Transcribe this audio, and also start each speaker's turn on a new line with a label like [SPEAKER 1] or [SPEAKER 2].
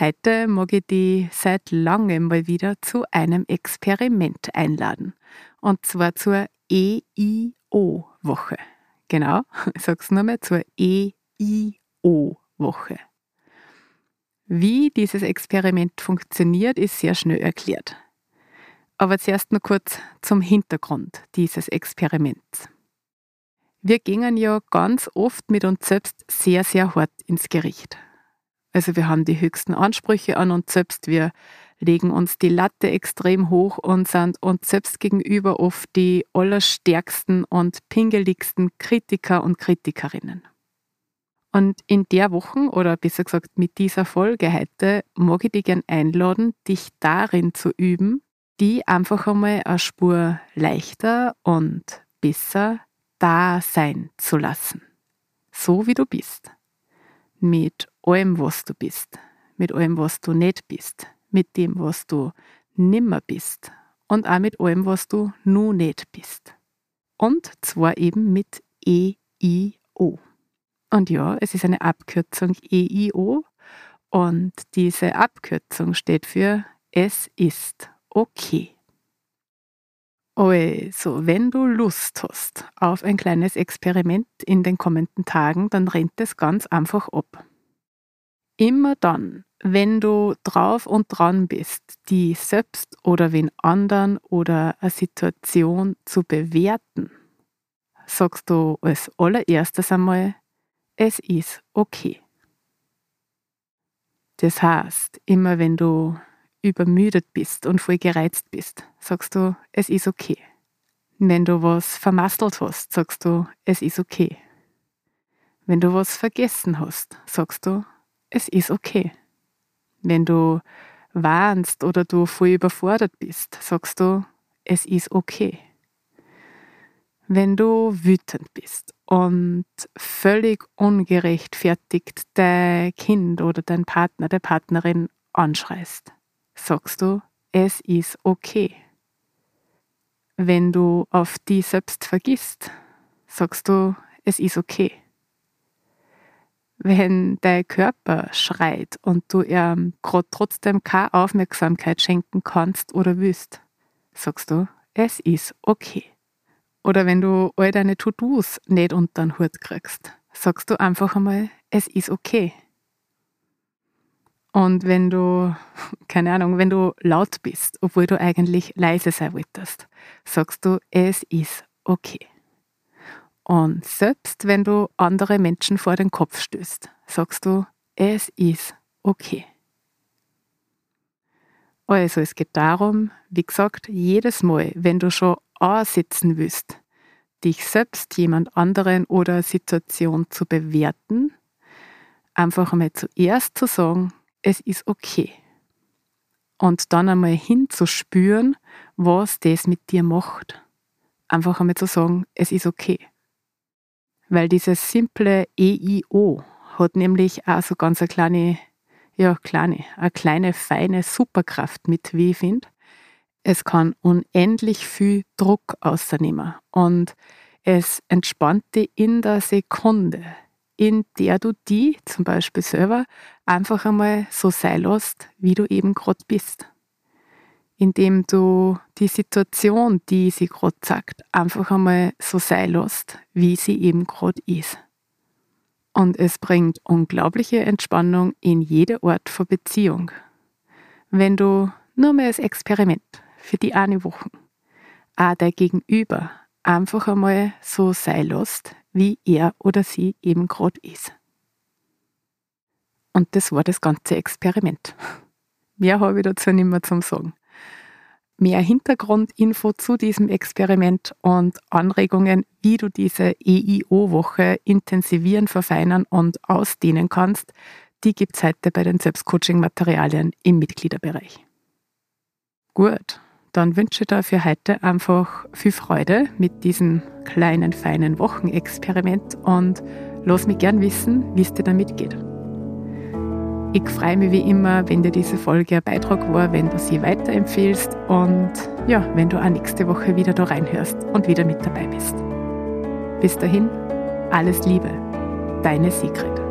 [SPEAKER 1] Heute mag ich dich seit langem mal wieder zu einem Experiment einladen. Und zwar zur EIO-Woche. Genau, ich sag's nur mal, zur EIO-Woche. Wie dieses Experiment funktioniert, ist sehr schnell erklärt. Aber zuerst noch kurz zum Hintergrund dieses Experiments. Wir gingen ja ganz oft mit uns selbst sehr, sehr hart ins Gericht. Also wir haben die höchsten Ansprüche an uns selbst, wir legen uns die Latte extrem hoch und sind uns selbst gegenüber oft die allerstärksten und pingeligsten Kritiker und Kritikerinnen. Und in der Woche, oder besser gesagt mit dieser Folge heute, mag ich dich gern einladen, dich darin zu üben, die einfach einmal eine Spur leichter und besser da sein zu lassen. So wie du bist. Mit allem, was du bist, mit allem, was du nicht bist, mit dem, was du nimmer bist und auch mit allem, was du nu nicht bist. Und zwar eben mit EIO. Und ja, es ist eine Abkürzung EIO und diese Abkürzung steht für Es ist okay. Also, wenn du Lust hast auf ein kleines Experiment in den kommenden Tagen, dann rennt es ganz einfach ab. Immer dann, wenn du drauf und dran bist, die selbst oder wen anderen oder eine Situation zu bewerten, sagst du als allererstes einmal, es ist okay. Das heißt, immer wenn du übermüdet bist und voll gereizt bist, sagst du, es ist okay. Wenn du was vermasselt hast, sagst du, es ist okay. Wenn du was vergessen hast, sagst du, es ist okay. Wenn du warnst oder du voll überfordert bist, sagst du, es ist okay. Wenn du wütend bist und völlig ungerechtfertigt dein Kind oder dein Partner, der Partnerin anschreist, sagst du, es ist okay. Wenn du auf die selbst vergisst, sagst du, es ist okay wenn dein Körper schreit und du ihm gerade trotzdem keine Aufmerksamkeit schenken kannst oder willst, sagst du, es ist okay. Oder wenn du all deine To-Dos nicht unter den Hut kriegst, sagst du einfach einmal, es ist okay. Und wenn du, keine Ahnung, wenn du laut bist, obwohl du eigentlich leise sein wolltest, sagst du, es ist okay. Und selbst wenn du andere Menschen vor den Kopf stößt, sagst du, es ist okay. Also es geht darum, wie gesagt, jedes Mal, wenn du schon ansitzen willst, dich selbst, jemand anderen oder Situation zu bewerten, einfach einmal zuerst zu sagen, es ist okay. Und dann einmal hinzuspüren, was das mit dir macht. Einfach einmal zu sagen, es ist okay. Weil dieses simple EIO hat nämlich auch so ganz eine kleine, ja, kleine, eine kleine, feine Superkraft mit, wie ich finde. Es kann unendlich viel Druck ausnehmen und es entspannt dich in der Sekunde, in der du die zum Beispiel selber einfach einmal so sein lässt, wie du eben gerade bist indem du die Situation, die sie gerade sagt, einfach einmal so sein lässt, wie sie eben gerade ist. Und es bringt unglaubliche Entspannung in jede Art von Beziehung. Wenn du nur mehr als Experiment für die eine Woche. Auch der Gegenüber einfach einmal so sein lässt, wie er oder sie eben gerade ist. Und das war das ganze Experiment. Mehr habe ich dazu nicht mehr zum Sagen. Mehr Hintergrundinfo zu diesem Experiment und Anregungen, wie du diese EIO-Woche intensivieren, verfeinern und ausdehnen kannst, die gibt es heute bei den Selbstcoaching-Materialien im Mitgliederbereich. Gut, dann wünsche ich dir für heute einfach viel Freude mit diesem kleinen, feinen Wochenexperiment und lass mich gern wissen, wie es dir damit geht. Ich freue mich wie immer, wenn dir diese Folge ein Beitrag war, wenn du sie weiterempfehlst und ja, wenn du auch nächste Woche wieder da reinhörst und wieder mit dabei bist. Bis dahin, alles Liebe, deine Sigrid.